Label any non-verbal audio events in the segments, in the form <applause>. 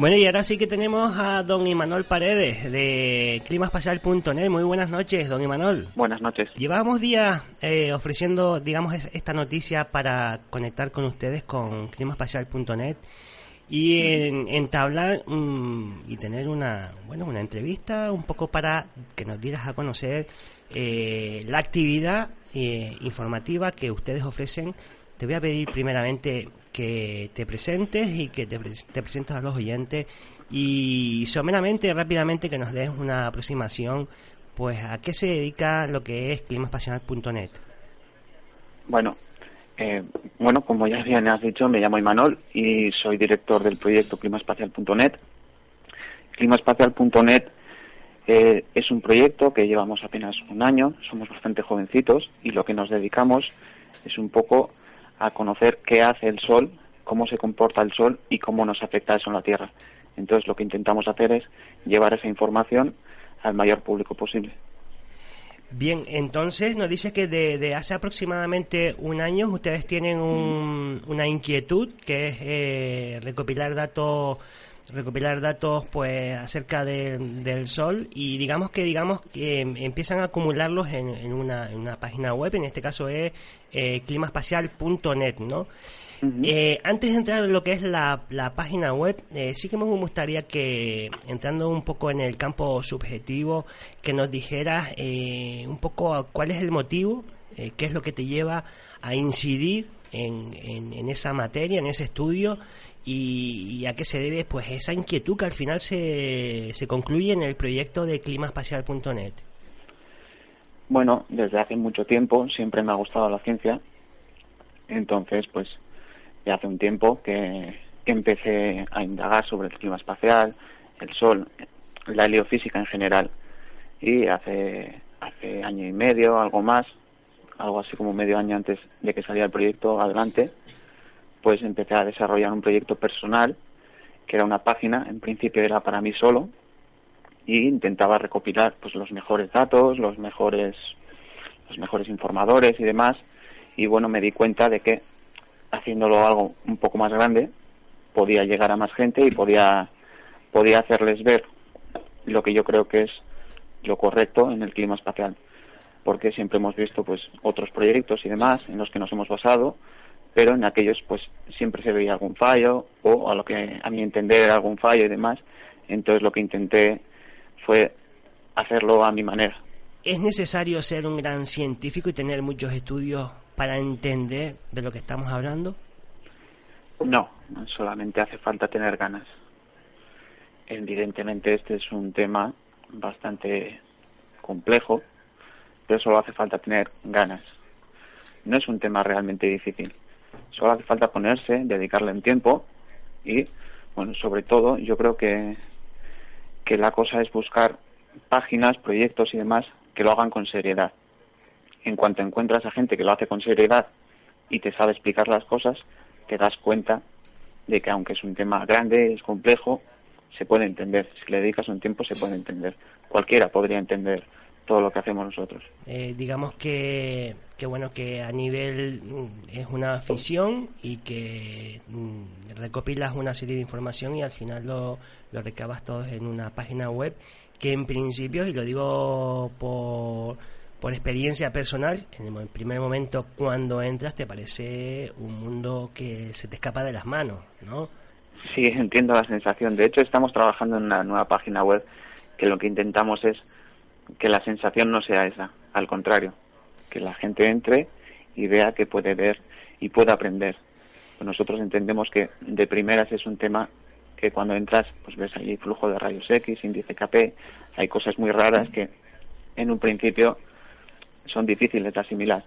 Bueno, y ahora sí que tenemos a don Imanol Paredes de climaespacial.net. Muy buenas noches, don Imanol. Buenas noches. Llevábamos días eh, ofreciendo, digamos, esta noticia para conectar con ustedes con climaespacial.net y en, entablar mm, y tener una, bueno, una entrevista un poco para que nos dieras a conocer eh, la actividad eh, informativa que ustedes ofrecen. Te voy a pedir primeramente que te presentes y que te, te presentes a los oyentes y someramente, rápidamente, que nos des una aproximación pues a qué se dedica lo que es climaespacial.net. Bueno, eh, bueno, como ya bien has dicho, me llamo Imanol y soy director del proyecto climaespacial.net. Climaespacial.net eh, es un proyecto que llevamos apenas un año, somos bastante jovencitos y lo que nos dedicamos es un poco a conocer qué hace el Sol, cómo se comporta el Sol y cómo nos afecta eso en la Tierra. Entonces lo que intentamos hacer es llevar esa información al mayor público posible. Bien, entonces nos dice que de, hace aproximadamente un año ustedes tienen una inquietud que es eh, recopilar datos recopilar datos pues acerca del sol y digamos que digamos que empiezan a acumularlos en, una, en una, página web en este caso es eh, climaspacial.net no eh, antes de entrar en lo que es la, la página web, eh, sí que me gustaría que, entrando un poco en el campo subjetivo, que nos dijeras eh, un poco cuál es el motivo, eh, qué es lo que te lleva a incidir en, en, esa materia, en ese estudio, y, a qué se debe pues esa inquietud que al final se, se concluye en el proyecto de climaspacial.net. Bueno, desde hace mucho tiempo siempre me ha gustado la ciencia, entonces pues ya hace un tiempo que, empecé a indagar sobre el clima espacial, el Sol, la heliofísica en general. Y hace, hace año y medio, algo más, algo así como medio año antes de que saliera el proyecto adelante, pues empecé a desarrollar un proyecto personal, que era una página, en principio era para mí solo, y intentaba recopilar pues los mejores datos, los mejores los mejores informadores y demás, y bueno, me di cuenta de que haciéndolo algo un poco más grande, podía llegar a más gente y podía, podía hacerles ver lo que yo creo que es lo correcto en el clima espacial. Porque siempre hemos visto pues otros proyectos y demás en los que nos hemos basado, pero en aquellos pues siempre se veía algún fallo o a lo que a mi entender era algún fallo y demás. Entonces lo que intenté fue hacerlo a mi manera. ¿Es necesario ser un gran científico y tener muchos estudios para entender de lo que estamos hablando? No, solamente hace falta tener ganas. Evidentemente este es un tema bastante complejo, pero solo hace falta tener ganas. No es un tema realmente difícil. Solo hace falta ponerse, dedicarle un tiempo y, bueno, sobre todo yo creo que, que la cosa es buscar páginas, proyectos y demás que lo hagan con seriedad en cuanto encuentras a gente que lo hace con seriedad y te sabe explicar las cosas, te das cuenta de que aunque es un tema grande, es complejo, se puede entender. Si le dedicas un tiempo, se puede entender. Cualquiera podría entender todo lo que hacemos nosotros. Eh, digamos que, que, bueno, que a nivel mm, es una afición y que mm, recopilas una serie de información y al final lo, lo recabas todo en una página web que en principio, y lo digo por por experiencia personal, en el primer momento cuando entras te parece un mundo que se te escapa de las manos, ¿no? Sí, <laughs> entiendo la sensación. De hecho, estamos trabajando en una nueva página web que lo que intentamos es que la sensación no sea esa, al contrario, que la gente entre y vea que puede ver y puede aprender. Nosotros entendemos que de primeras es un tema que cuando entras, pues ves allí flujo de rayos X, índice KP, hay cosas muy raras que en un principio son difíciles de asimilar,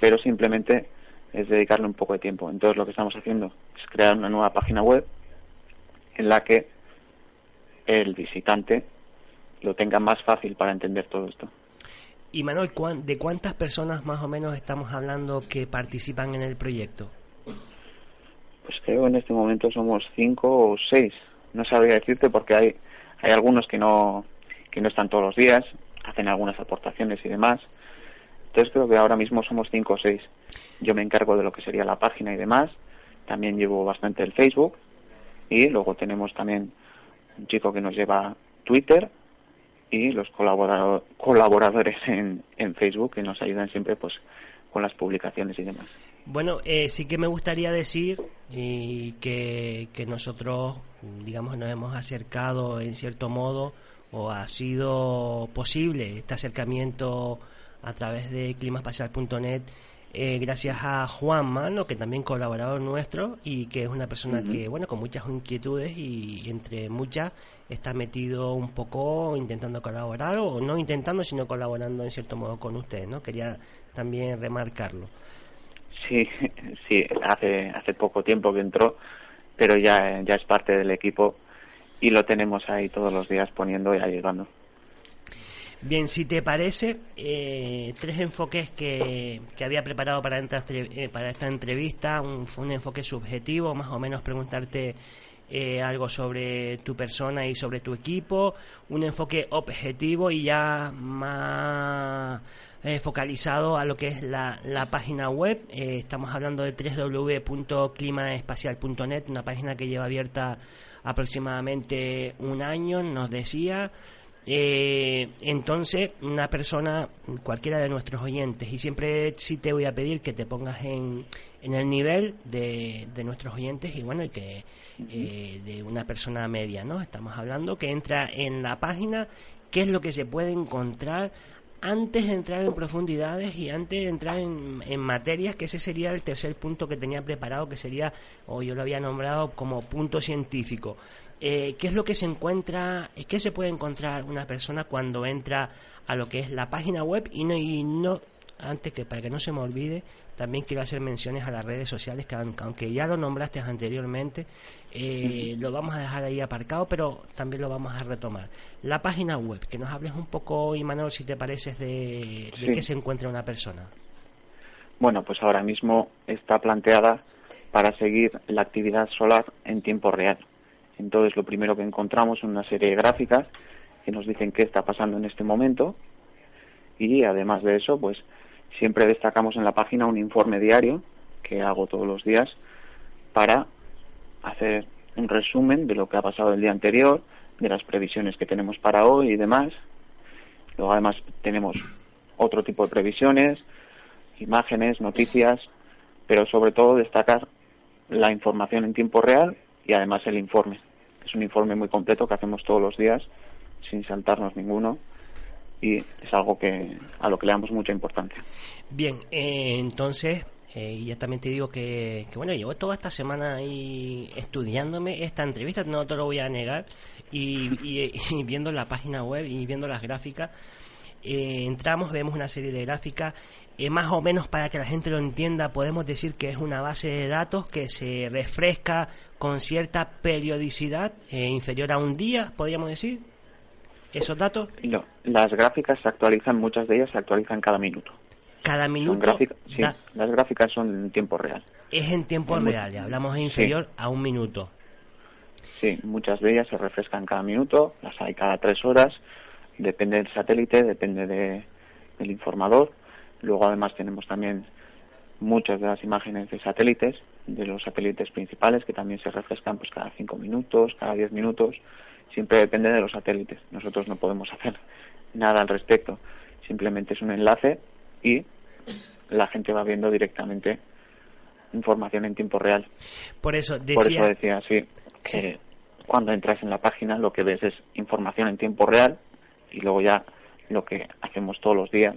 pero simplemente es dedicarle un poco de tiempo. Entonces lo que estamos haciendo es crear una nueva página web en la que el visitante lo tenga más fácil para entender todo esto. Y Manuel, ¿de cuántas personas más o menos estamos hablando que participan en el proyecto? Pues creo en este momento somos cinco o seis. No sabría decirte porque hay, hay algunos que no, que no están todos los días, hacen algunas aportaciones y demás. Entonces creo que ahora mismo somos cinco o seis. Yo me encargo de lo que sería la página y demás. También llevo bastante el Facebook. Y luego tenemos también un chico que nos lleva Twitter y los colaboradores en, en Facebook que nos ayudan siempre pues con las publicaciones y demás. Bueno, eh, sí que me gustaría decir y que, nosotros, digamos, nos hemos acercado en cierto modo o ha sido posible este acercamiento a través de climaspecial.net eh, gracias a Juan Mano, que también colaborador nuestro y que es una persona que, bueno, con muchas inquietudes y entre muchas está metido un poco intentando colaborar o no intentando, sino colaborando en cierto modo con ustedes, ¿no? Quería también remarcarlo. Sí, <laughs> sí, hace, hace poco tiempo que entró, pero ya, ya es parte del equipo y lo tenemos ahí todos los días poniendo y ayudando. Bien, si te parece, eh, tres enfoques que, que había preparado para, eh, para esta entrevista, un, un enfoque subjetivo, más o menos preguntarte eh, algo sobre tu persona y sobre tu equipo, un enfoque objetivo y ya más eh, focalizado a lo que es la, la página web. Eh, estamos hablando de www.climaespacial.net, una página que lleva abierta aproximadamente un año, nos decía. Eh, entonces, una persona, cualquiera de nuestros oyentes, y siempre sí te voy a pedir que te pongas en, en el nivel de, de nuestros oyentes y bueno, y que eh, de una persona media, ¿no? Estamos hablando que entra en la página, qué es lo que se puede encontrar antes de entrar en profundidades y antes de entrar en, en, materias, que ese sería el tercer punto que tenía preparado, que sería, o yo lo había nombrado como punto científico. Eh, ¿Qué es lo que se encuentra, qué se puede encontrar una persona cuando entra a lo que es la página web y no, y no antes que para que no se me olvide, también quiero hacer menciones a las redes sociales, que aunque ya lo nombraste anteriormente, eh, lo vamos a dejar ahí aparcado, pero también lo vamos a retomar. La página web, que nos hables un poco, Imanol, si te pareces, de, de qué se encuentra una persona. Bueno, pues ahora mismo está planteada para seguir la actividad solar en tiempo real. Entonces, lo primero que encontramos es una serie de gráficas que nos dicen qué está pasando en este momento y además de eso, pues siempre destacamos en la página un informe diario que hago todos los días para hacer un resumen de lo que ha pasado el día anterior, de las previsiones que tenemos para hoy y demás. Luego además tenemos otro tipo de previsiones, imágenes, noticias, pero sobre todo destacar la información en tiempo real y además el informe. Es un informe muy completo que hacemos todos los días sin saltarnos ninguno y es algo que a lo que le damos mucha importancia. Bien, eh, entonces eh, ya también te digo que, bueno, llevo toda esta semana ahí estudiándome esta entrevista, no te lo voy a negar, y, <laughs> viendo la página web y viendo las gráficas, eh, entramos, vemos una serie de gráficas, eh, más o menos para que la gente lo entienda, podemos decir que es una base de datos que se refresca con cierta periodicidad, inferior a un día, podríamos decir esos datos? No, las gráficas se actualizan, muchas de ellas se actualizan cada minuto. Cada minuto. sí, las gráficas son en tiempo real. Es en tiempo real, ya hablamos inferior a un minuto. Sí, muchas de ellas se refrescan cada minuto, las hay cada tres horas, depende del satélite, depende de, del informador. Luego además tenemos también muchas de las imágenes de satélites, de los satélites principales, que también se refrescan pues cada cinco minutos, cada diez minutos siempre depende de los satélites. Nosotros no podemos hacer <laughs> nada al respecto. Simplemente es un enlace y la gente va viendo directamente información en tiempo real. Por eso decía, Por eso decía sí, que cuando entras en la página lo que ves es información en tiempo real y luego ya lo que hacemos todos los días,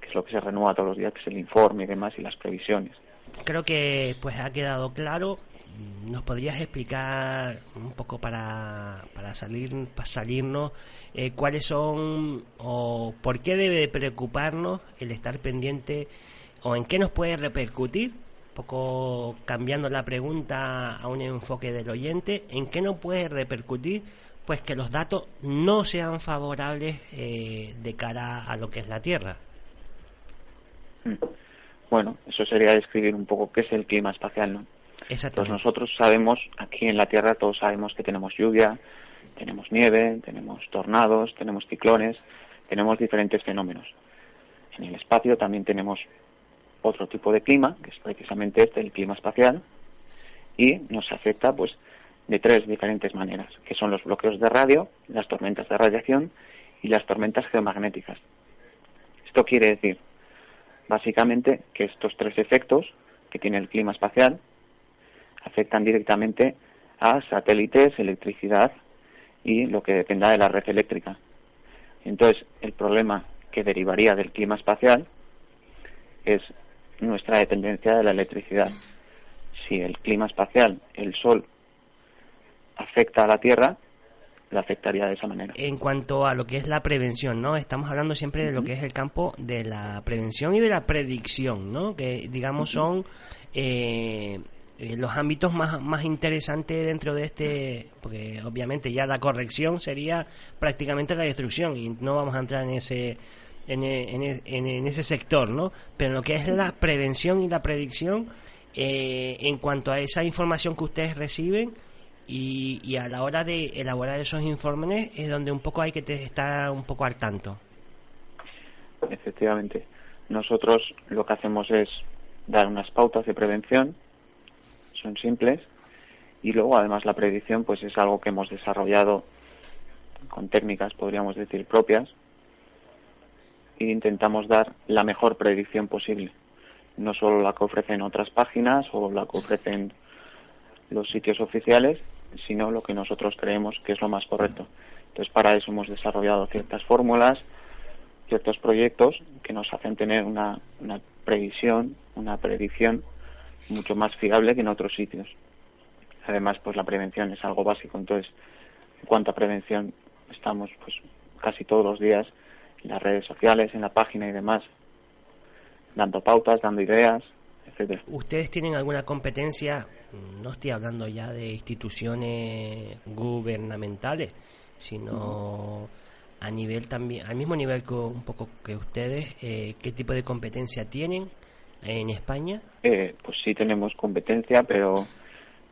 que es lo que se renueva todos los días, que es el informe y demás y las previsiones. Creo que pues ha quedado claro ¿Nos podrías explicar un poco para, para, salir, para salirnos eh, cuáles son o por qué debe preocuparnos el estar pendiente o en qué nos puede repercutir? Poco cambiando la pregunta a un enfoque del oyente, ¿en qué nos puede repercutir pues que los datos no sean favorables de cara a lo que es la Tierra. Bueno, eso sería describir un poco qué es el clima espacial, ¿no? Pues nosotros sabemos, aquí en la Tierra todos sabemos que tenemos lluvia, tenemos nieve, tenemos tornados, tenemos ciclones, tenemos diferentes fenómenos. En el espacio también tenemos otro tipo de clima, que es precisamente este, el clima espacial, y nos afecta pues de tres diferentes maneras, que son los bloqueos de radio, las tormentas de radiación y las tormentas geomagnéticas. Esto quiere decir Básicamente que estos tres efectos que tiene el clima espacial afectan directamente a satélites, electricidad y lo que dependa de la red eléctrica. Entonces, el problema que derivaría del clima espacial es nuestra dependencia de la electricidad. Si el clima espacial, el Sol, afecta a la Tierra, le afectaría de esa manera. En cuanto a lo que es la prevención, ¿no? Estamos hablando siempre de lo que es el campo de la prevención y de la predicción, ¿no? Que digamos son eh, eh, los ámbitos más, más interesantes dentro de este, porque obviamente ya la corrección sería prácticamente la destrucción y no vamos a entrar en ese en, en, en, ese sector, ¿no? Pero lo que es la prevención y la predicción, eh, en cuanto a esa información que ustedes reciben, y, a la hora de elaborar esos informes es donde un poco hay que estar un poco al tanto. Efectivamente. Nosotros lo que hacemos es dar unas pautas de prevención, son simples, y luego además la predicción pues es algo que hemos desarrollado con técnicas, podríamos decir, propias, e intentamos dar la mejor predicción posible, no solo la que ofrecen otras páginas o la que ofrecen los sitios oficiales, sino lo que nosotros creemos que es lo más correcto. Entonces, para eso hemos desarrollado ciertas fórmulas, ciertos proyectos que nos hacen tener una, una previsión, una predicción mucho más fiable que en otros sitios. Además, pues la prevención es algo básico. Entonces, en cuanto a prevención, estamos pues casi todos los días en las redes sociales, en la página y demás, dando pautas, dando ideas, ¿Ustedes tienen alguna competencia? No estoy hablando ya de instituciones gubernamentales, sino a nivel también, al mismo nivel que un poco que ustedes, eh, ¿qué tipo de competencia tienen en España? Eh, pues sí tenemos competencia, pero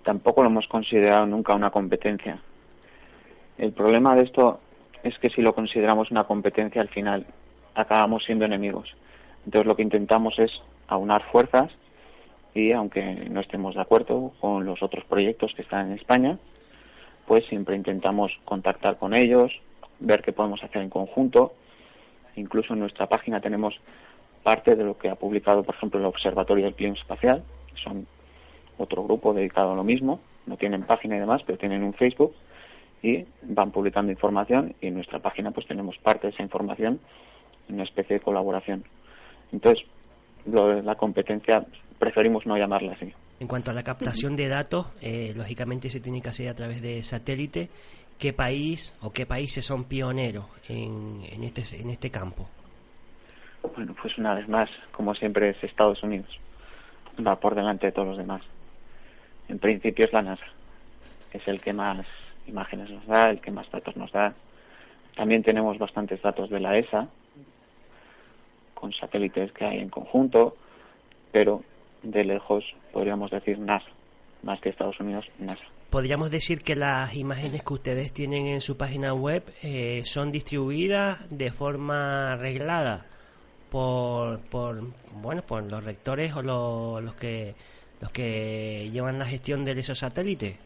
tampoco lo hemos considerado nunca una competencia. El problema de esto es que si lo consideramos una competencia al final acabamos siendo enemigos. Entonces lo que intentamos es aunar fuerzas y aunque no estemos de acuerdo con los otros proyectos que están en España, pues siempre intentamos contactar con ellos, ver qué podemos hacer en conjunto. Incluso en nuestra página tenemos parte de lo que ha publicado, por ejemplo, el Observatorio del Clima Espacial, que son otro grupo dedicado a lo mismo, no tienen página y demás, pero tienen un Facebook y van publicando información y en nuestra página pues tenemos parte de esa información una especie de colaboración. Entonces, lo la competencia preferimos no llamarla así. En cuanto a la captación de datos, eh, lógicamente se tiene que hacer a través de satélite. ¿Qué país o qué países son pioneros en, en, este, en este campo? Bueno, pues una vez más, como siempre, es Estados Unidos. Va por delante de todos los demás. En principio es la NASA. Es el que más imágenes nos da, el que más datos nos da. También tenemos bastantes datos de la ESA, con satélites que hay en conjunto, pero de lejos podríamos decir NASA, más que Estados Unidos, NASA. Podríamos decir que las imágenes que ustedes tienen en su página web eh, son distribuidas de forma reglada por, por bueno por los rectores o los, que los que llevan la gestión de esos satélites.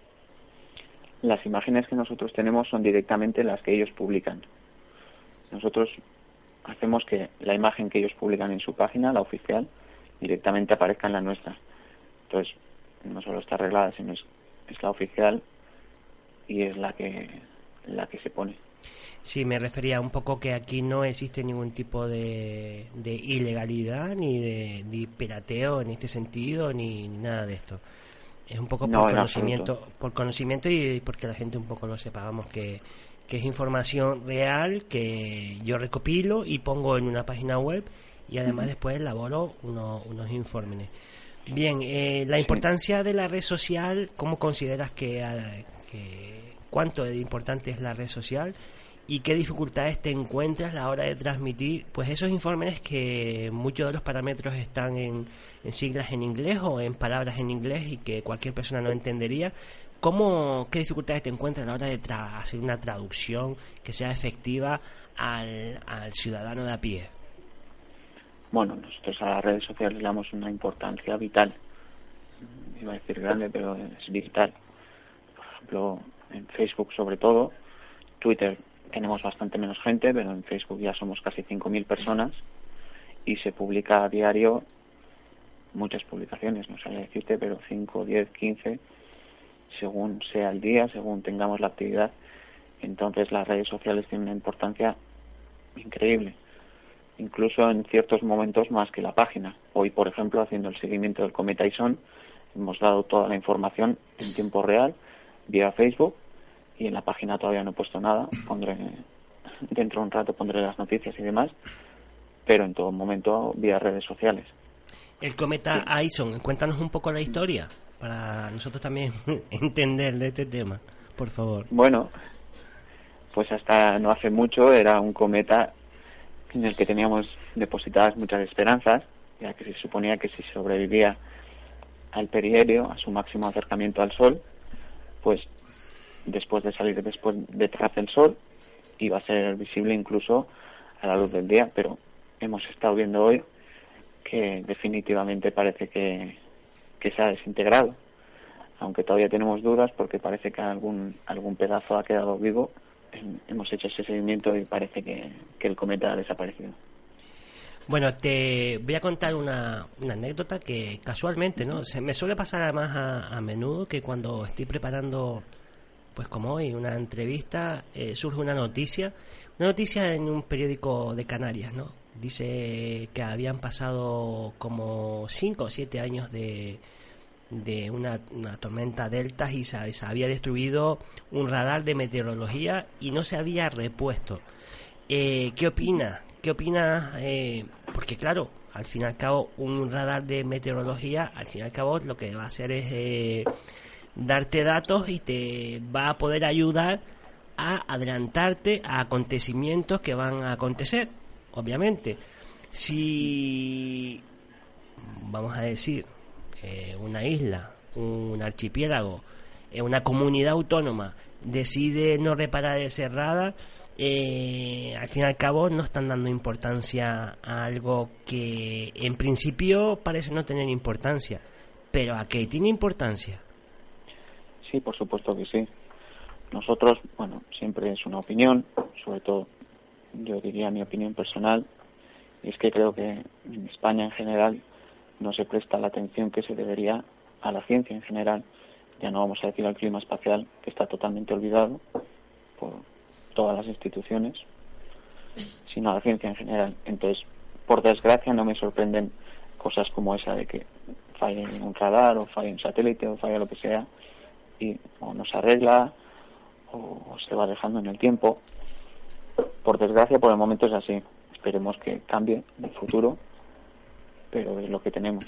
Las imágenes que nosotros tenemos son directamente las que ellos publican. Nosotros hacemos que la imagen que ellos publican en su página, la oficial, directamente aparezca en la nuestra. Entonces, no solo está arreglada, sino es, es la oficial y es la que, la que se pone. Sí, me refería un poco que aquí no existe ningún tipo de, de ilegalidad ni de, pirateo en este sentido ni, nada de esto. Es un poco por conocimiento, por conocimiento y porque la gente un poco lo sepamos que, que es información real que yo recopilo y pongo en una página web y además después elaboro unos, unos informes. Bien, eh, la importancia de la red social, ¿cómo consideras que, cuánto de importante es la red social y qué dificultades te encuentras a la hora de transmitir pues esos informes que muchos de los parámetros están en, siglas en inglés o en palabras en inglés y que cualquier persona no entendería. ¿Cómo, ¿Qué dificultades te encuentras a la hora de hacer una traducción que sea efectiva al, ciudadano de a pie? Bueno, nosotros a las redes sociales le damos una importancia vital. Iba a decir grande, pero es vital. Por ejemplo, en Facebook sobre todo, Twitter tenemos bastante menos gente, pero en Facebook ya somos casi 5.000 personas y se publica a diario muchas publicaciones, no sé decirte, pero 5, 10, 15, según sea el día, según tengamos la actividad. Entonces las redes sociales tienen una importancia increíble, incluso en ciertos momentos más que la página. Hoy, por ejemplo, haciendo el seguimiento del cometa ISON, hemos dado toda la información en tiempo real vía Facebook y en la página todavía no he puesto nada. Pondré dentro de un rato pondré las noticias y demás, pero en todo momento vía redes sociales. El cometa Aison, cuéntanos un poco la historia para nosotros también <laughs> entender de este tema, por favor. Bueno, pues hasta no hace mucho era un cometa en el que teníamos depositadas muchas esperanzas, ya que se suponía que si sobrevivía al perihelio, a su máximo acercamiento al Sol, pues después de salir después detrás del sol va a ser visible incluso a la luz del día, pero hemos estado viendo hoy que definitivamente parece que, que se ha desintegrado, aunque todavía tenemos dudas porque parece que algún, algún pedazo ha quedado vivo. Hemos hecho ese seguimiento y parece que, que el cometa ha desaparecido. Bueno, te voy a contar una, una, anécdota que casualmente, ¿no? Se me suele pasar además a, a menudo que cuando estoy preparando pues como hoy, una entrevista, eh, surge una noticia, una noticia en un periódico de Canarias, ¿no? Dice que habían pasado como 5 o 7 años de, de una, tormenta delta y se, había destruido un radar de meteorología y no se había repuesto. Eh, ¿Qué opina? ¿Qué opina? Eh, porque claro, al fin y al cabo, un radar de meteorología, al fin y al cabo, lo que va a hacer es eh, darte datos y te va a poder ayudar a adelantarte a acontecimientos que van a acontecer, obviamente. Si, vamos a decir, eh, una isla, un archipiélago, eh, una comunidad autónoma decide no reparar ese radar, eh, al fin y al cabo no están dando importancia a algo que en principio parece no tener importancia. Pero ¿a qué tiene importancia? Sí, por supuesto que sí. Nosotros, bueno, siempre es una opinión, sobre todo yo diría mi opinión personal, y es que creo que en España en general no se presta la atención que se debería a la ciencia en general. Ya no vamos a decir al clima espacial, que está totalmente olvidado por todas las instituciones, sino a la ciencia en general. Entonces, por desgracia, no me sorprenden cosas como esa de que falle un radar o falle un satélite o falle lo que sea y o no se arregla o se va dejando en el tiempo. Por desgracia, por el momento es así. Esperemos que cambie en el futuro, pero es lo que tenemos.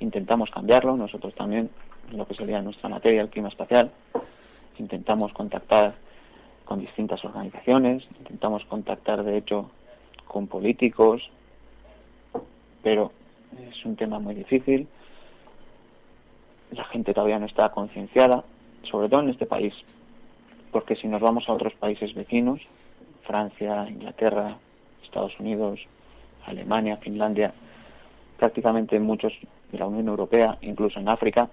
Intentamos cambiarlo, nosotros también, lo que sería nuestra materia, el clima espacial. Intentamos contactar con distintas organizaciones, intentamos contactar, de hecho, con políticos, pero es un tema muy difícil la gente todavía no está concienciada, sobre todo en este país, porque si nos vamos a otros países vecinos, Francia, Inglaterra, Estados Unidos, Alemania, Finlandia, prácticamente muchos de la Unión Europea, incluso en África,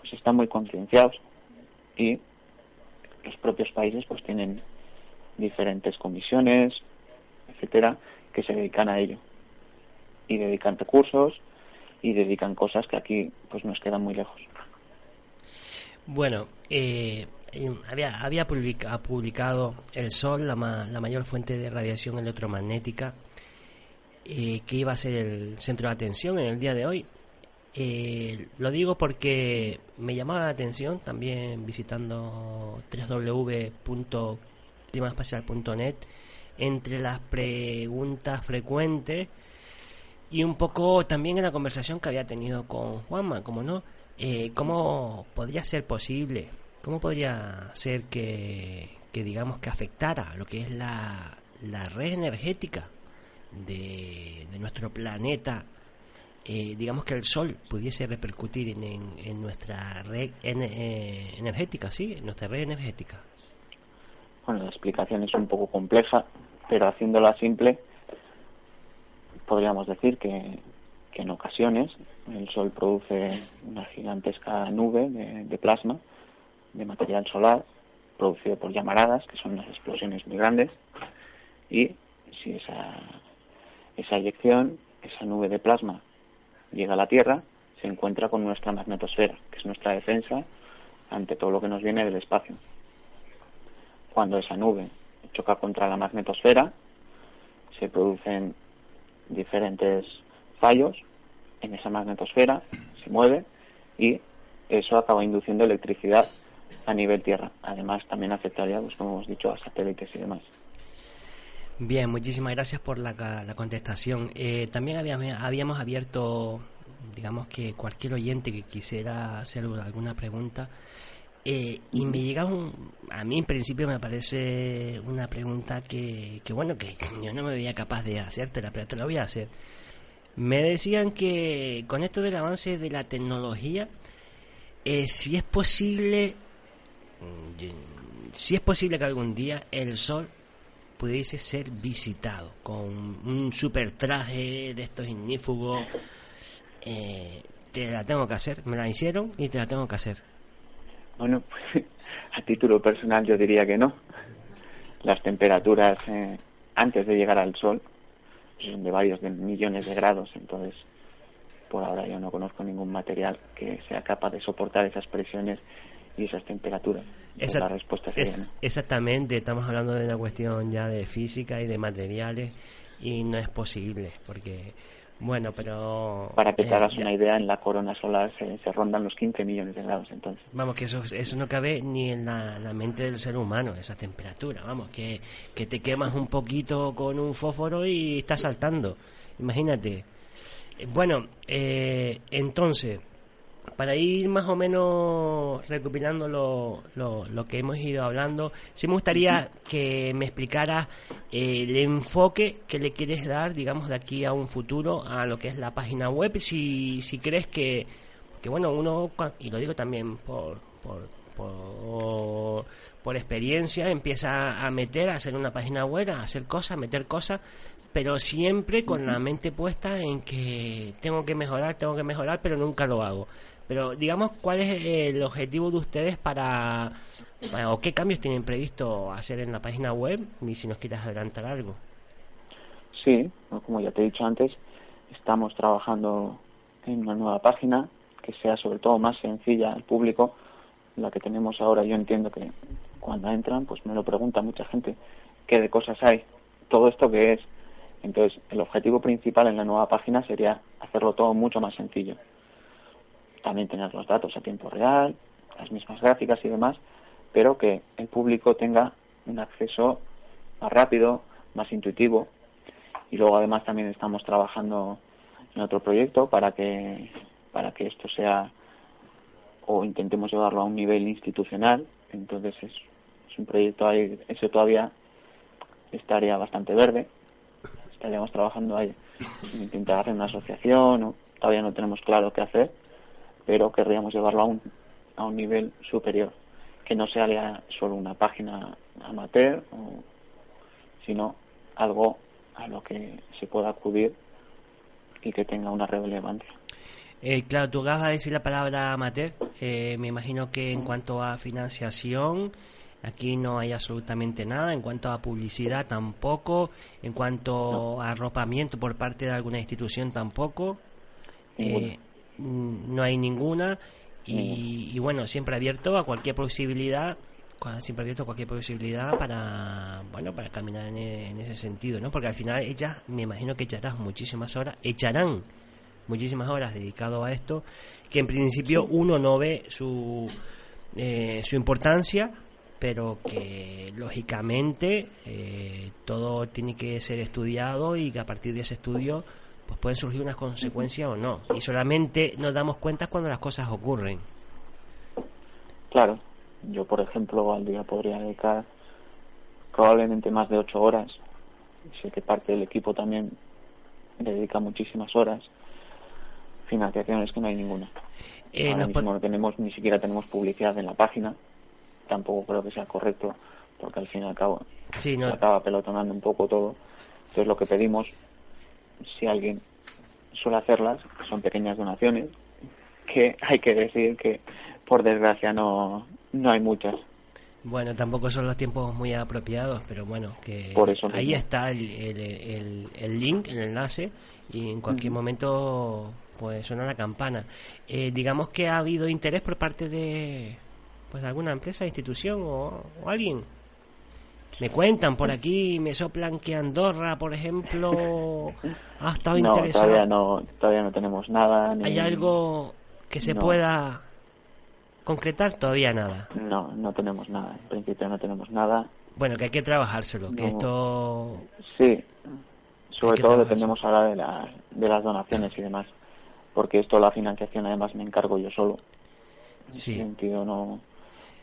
pues están muy concienciados y los propios países pues tienen diferentes comisiones, etcétera, que se dedican a ello y dedican recursos y dedican cosas que aquí pues nos quedan muy lejos. Bueno, eh, había, había publicado El Sol, la, la, mayor fuente de radiación electromagnética, eh, que iba a ser el centro de atención en el día de hoy. Eh, lo digo porque me llamaba la atención también visitando www.climaespacial.net entre las preguntas frecuentes y un poco también en la conversación que había tenido con Juanma, como no, eh, ¿cómo podría ser posible ¿cómo podría ser que, que digamos que afectara lo que es la, la red energética de, de nuestro planeta eh, digamos que el sol pudiese repercutir en, en, nuestra red eh, energética, ¿sí? En nuestra red energética. Bueno, la explicación es un poco compleja, pero haciéndola simple, podríamos decir que, que en ocasiones el sol produce una gigantesca nube de, de plasma, de material solar, producido por llamaradas, que son unas explosiones muy grandes, y si esa, esa eyección, esa nube de plasma llega a la Tierra, se encuentra con nuestra magnetosfera, que es nuestra defensa ante todo lo que nos viene del espacio. Cuando esa nube choca contra la magnetosfera, se producen diferentes fallos en esa magnetosfera, se mueve y eso acaba induciendo electricidad a nivel Tierra. Además, también afectaría, pues, como hemos dicho, a satélites y demás. Bien, muchísimas gracias por la, la contestación. Eh, también habíamos, habíamos abierto, digamos que cualquier oyente que quisiera hacer alguna pregunta, eh, y me llega un, a mí en principio me parece una pregunta que, que bueno, que <laughs> yo no me veía capaz de hacértela, pero te la voy a hacer. Me decían que con esto del avance de la tecnología, eh, si es posible, si es posible que algún día el Sol pudiese ser visitado con un super traje de estos ignífugos. Eh, te la tengo que hacer, me la hicieron y te la tengo que hacer. Bueno, <laughs> a título personal yo diría que no. Las temperaturas eh, antes de llegar al sol son de varios de millones de grados, entonces por ahora yo no conozco ningún material que sea capaz de soportar esas presiones y esas temperaturas. la respuesta sería Exactamente, estamos hablando de una cuestión ya de física y de materiales y no es posible porque bueno, pero... Para que te eh, hagas una idea, en la corona solar se, se, rondan los 15 millones de grados entonces. Vamos, que eso, eso no cabe ni en la, la, mente del ser humano, esa temperatura. Vamos, que, que te quemas un poquito con un fósforo y estás saltando. Imagínate. Bueno, eh, entonces, para ir más o menos recopilando lo, lo, que hemos ido hablando, sí me gustaría que me explicara eh, el enfoque que le quieres dar, digamos, de aquí a un futuro a lo que es la página web, si, si crees que, que bueno, uno, y lo digo también por, por, por, por experiencia, empieza a meter, a hacer una página web, a hacer cosas, a meter cosas, pero siempre con la mente puesta en que tengo que mejorar, tengo que mejorar, pero nunca lo hago. Pero digamos, ¿cuál es el objetivo de ustedes para, o qué cambios tienen previsto hacer en la página web? Y si nos quieres adelantar algo. Sí, como ya te he dicho antes, estamos trabajando en una nueva página que sea sobre todo más sencilla al público. La que tenemos ahora, yo entiendo que cuando entran, pues me lo pregunta mucha gente, ¿qué de cosas hay? ¿Todo esto qué es? Entonces, el objetivo principal en la nueva página sería hacerlo todo mucho más sencillo también tener los datos a tiempo real, las mismas gráficas y demás, pero que el público tenga un acceso más rápido, más intuitivo. Y luego además también estamos trabajando en otro proyecto para que para que esto sea o intentemos llevarlo a un nivel institucional. Entonces es, un proyecto ahí, eso todavía estaría bastante verde. Estaríamos trabajando ahí en intentar hacer una asociación, o todavía no tenemos claro qué hacer, pero querríamos llevarlo a un, a un nivel superior, que no sea solo una página amateur, sino algo a lo que se pueda acudir y que tenga una relevancia. Eh, claro, tú acabas de decir la palabra amateur. Eh, me imagino que en cuanto a financiación, aquí no hay absolutamente nada. En cuanto a publicidad, tampoco. En cuanto a arropamiento por parte de alguna institución, tampoco. Eh, no hay ninguna. Y, bueno siempre abierto a cualquier posibilidad siempre abierto a cualquier posibilidad para bueno para caminar en, ese sentido no porque al final ellas me imagino que echarán muchísimas horas echarán muchísimas horas dedicado a esto que en principio uno no ve su eh, su importancia pero que lógicamente eh, todo tiene que ser estudiado y que a partir de ese estudio pues pueden surgir unas consecuencias o no. Y solamente nos damos cuenta cuando las cosas ocurren. Claro, Yo, por ejemplo, al día podría dedicar probablemente más de ocho horas. Sé que parte del equipo también dedica muchísimas horas. Financiación es que no hay ninguna. Eh, Ahora mismo no tenemos, ni siquiera tenemos publicidad en la página. Tampoco creo que sea correcto, porque al fin y al cabo se acaba pelotonando un poco todo. Entonces lo que pedimos, si alguien suele hacerlas, son pequeñas donaciones, que hay que decir que por desgracia no, no hay muchas. Bueno, tampoco son los tiempos muy apropiados, pero bueno, que ahí está el, el, el, link, el enlace, y en cualquier momento pues suena la campana. Eh, digamos que ha habido interés por parte de pues alguna empresa, institución o, alguien. Me cuentan por aquí, me soplan que Andorra, por ejemplo, ha estado no, Todavía no, todavía no tenemos nada. ¿Hay algo que se pueda concretar todavía nada. No, no tenemos nada. En principio no tenemos nada. Bueno, que hay que trabajárselo, que esto... Sí, sobre todo dependemos ahora de, la, de las donaciones y demás, porque esto, la financiación, además me encargo yo solo. Sí. En sentido, no,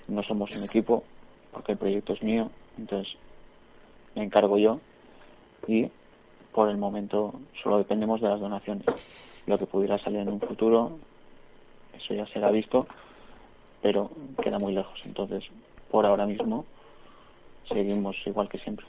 no somos un equipo, porque el proyecto es mío, entonces me encargo yo y por el momento solo dependemos de las donaciones. Lo que pudiera salir en un futuro, eso ya será visto, pero queda muy lejos. Entonces, por ahora mismo, seguimos igual que siempre.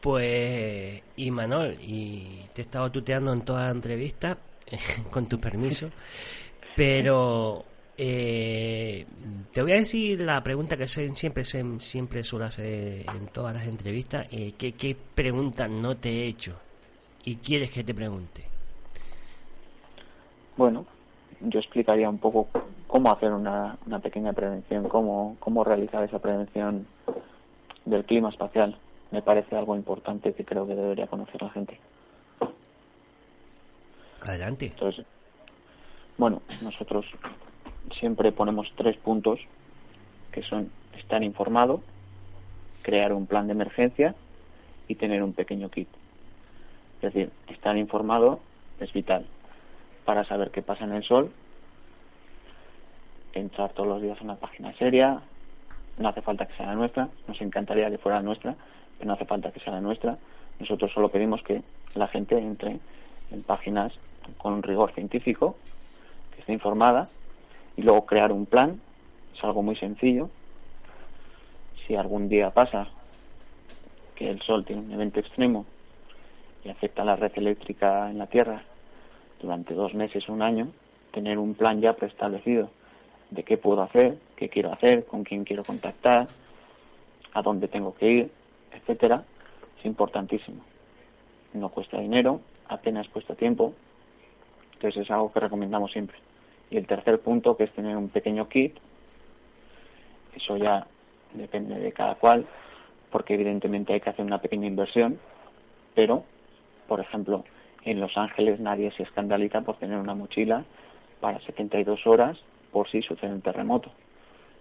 Pues, y Manol, y te he estado tuteando en toda la entrevista, <laughs> con tu permiso, <laughs> pero eh, te voy a decir la pregunta que siempre siempre suelo hacer en todas las entrevistas, eh, ¿qué, ¿qué pregunta no te he hecho y quieres que te pregunte? Bueno, yo explicaría un poco cómo hacer una, una pequeña prevención, cómo, cómo realizar esa prevención del clima espacial. Me parece algo importante que creo que debería conocer la gente. Adelante. Entonces, bueno, nosotros siempre ponemos tres puntos que son estar informado, crear un plan de emergencia y tener un pequeño kit. Es decir, estar informado es vital para saber qué pasa en el Sol, entrar todos los días a una página seria, no hace falta que sea la nuestra, nos encantaría que fuera la nuestra, pero no hace falta que sea la nuestra. Nosotros solo pedimos que la gente entre en páginas con rigor científico, que esté informada, y luego crear un plan, es algo muy sencillo. Si algún día pasa que el Sol tiene un evento extremo y afecta a la red eléctrica en la Tierra durante dos meses un año, tener un plan ya preestablecido de qué puedo hacer, qué quiero hacer, con quién quiero contactar, a dónde tengo que ir, etcétera, es importantísimo. No cuesta dinero, apenas cuesta tiempo, entonces es algo que recomendamos siempre. Y el tercer punto, que es tener un pequeño kit, eso ya depende de cada cual, porque evidentemente hay que hacer una pequeña inversión, pero, por ejemplo, en Los Ángeles nadie se escandaliza por tener una mochila para 72 horas por si sucede un terremoto.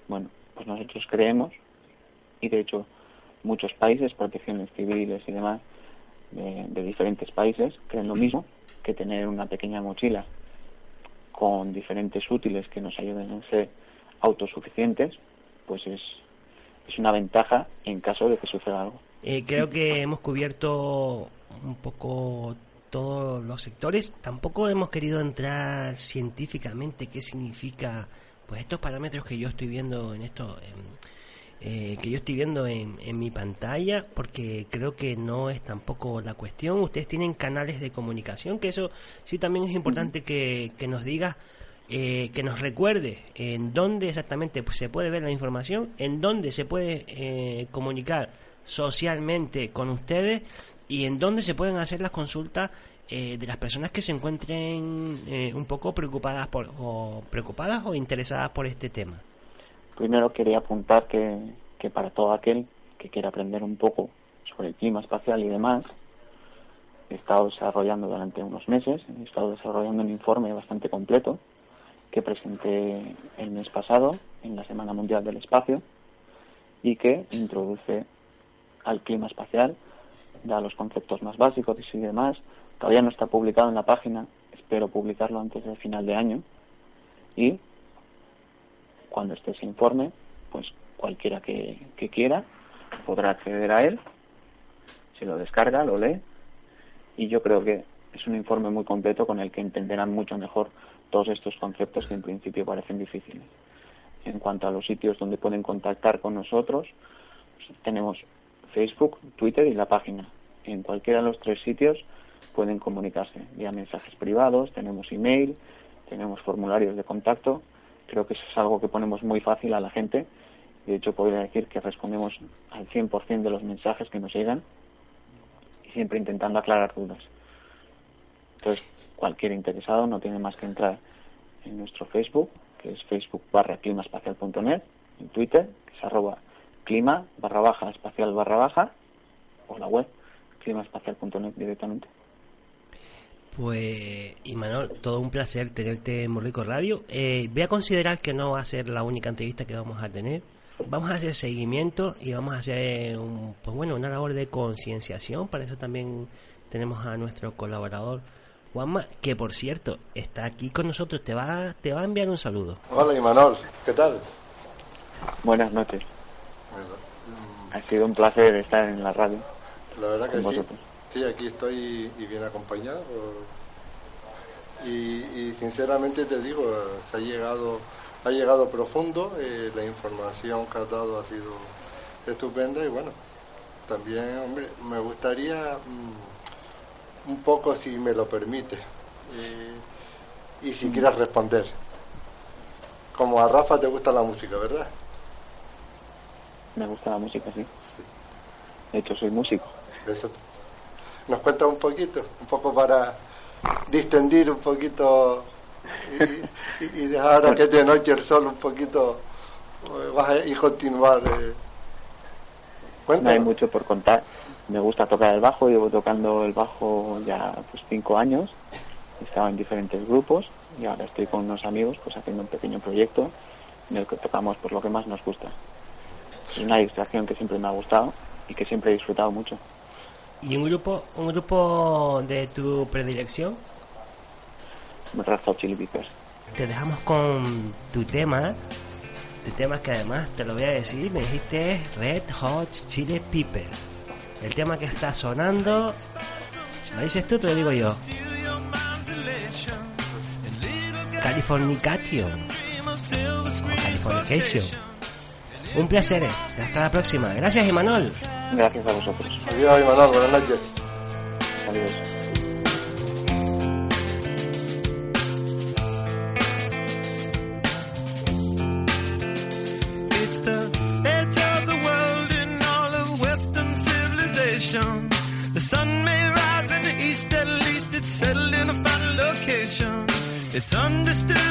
Bueno, pues nosotros creemos, y de hecho muchos países, protecciones civiles y demás, de, diferentes países, creen lo mismo, que tener una pequeña mochila con diferentes útiles que nos ayuden a ser autosuficientes, pues es, es una ventaja en caso de que suceda algo. Eh, creo que hemos cubierto un poco todos los sectores. Tampoco hemos querido entrar científicamente qué significa pues estos parámetros que yo estoy viendo en esto eh, que yo estoy viendo en, en, mi pantalla porque creo que no es tampoco la cuestión ustedes tienen canales de comunicación que eso sí también es importante que, que nos diga eh, que nos recuerde en dónde exactamente se puede ver la información en dónde se puede eh, comunicar socialmente con ustedes y en dónde se pueden hacer las consultas eh, de las personas que se encuentren eh, un poco preocupadas por, o preocupadas o interesadas por este tema. Primero quería apuntar que, que para todo aquel que quiera aprender un poco sobre el clima espacial y demás, he estado desarrollando durante unos meses, he estado desarrollando un informe bastante completo que presenté el mes pasado en la Semana Mundial del Espacio y que introduce al clima espacial da los conceptos más básicos y demás. Todavía no está publicado en la página, espero publicarlo antes del final de año. Y cuando esté ese informe, pues cualquiera que, que quiera podrá acceder a él, se lo descarga, lo lee y yo creo que es un informe muy completo con el que entenderán mucho mejor todos estos conceptos que en principio parecen difíciles. En cuanto a los sitios donde pueden contactar con nosotros, pues, tenemos Facebook, Twitter y la página. En cualquiera de los tres sitios pueden comunicarse vía mensajes privados, tenemos email, tenemos formularios de contacto. Creo que eso es algo que ponemos muy fácil a la gente. De hecho, podría decir que respondemos al 100% de los mensajes que nos llegan y siempre intentando aclarar dudas. Entonces, cualquier interesado no tiene más que entrar en nuestro Facebook, que es facebook barra climaespacial.net, en Twitter, que es arroba clima barra baja espacial barra baja, o la web climaespacial.net directamente. Pues, Imanol, todo un placer tenerte en Morrico Radio. Eh, voy a considerar que no va a ser la única entrevista que vamos a tener. Vamos a hacer seguimiento y vamos a hacer un, pues bueno, una labor de concienciación. Para eso también tenemos a nuestro colaborador Juanma, que por cierto está aquí con nosotros. Te va, te va a enviar un saludo. Hola, Imanol, ¿qué tal? Buenas noches. Ha sido un placer estar en la radio. La verdad que con sí. vosotros. Sí, aquí estoy y bien acompañado. Y, y sinceramente te digo, se ha llegado, ha llegado profundo. eh, la información que has dado ha sido estupenda y bueno, también, hombre, me gustaría mm, un poco, si me lo permite, eh, y si quieres responder. Como a Rafa te gusta la música, ¿verdad? Me gusta la música, sí. De hecho, soy músico. Eso. ¿Nos cuentas un poquito? Un poco para distendir un poquito y, y- y dejar ahora que de noche el sol un poquito eh, y continuar. Eh. No hay mucho por contar. Me gusta tocar el bajo, llevo tocando el bajo ya pues cinco años. Estaba en diferentes grupos y ahora estoy con unos amigos pues haciendo un pequeño proyecto en el que tocamos por lo que más nos gusta. Es una distracción que siempre me ha gustado y que siempre he disfrutado mucho. ¿Y un grupo, un grupo de tu predilección? Red Hot Chili Peppers. Te dejamos con tu tema. Tu tema que además te lo voy a decir, me dijiste Red Hot Chili Pepper. El tema que está sonando. ¿Lo dices tú? Te lo digo yo. Californication. O Californication. Un placer. Hasta la próxima. Gracias, Imanol. Gracias a vosotros. Adiós, Imanol, buenas noches. Adiós. It's the edge of the world in all of Western civilization. The sun may rise in the east, at least it's settled in a final location. It's understood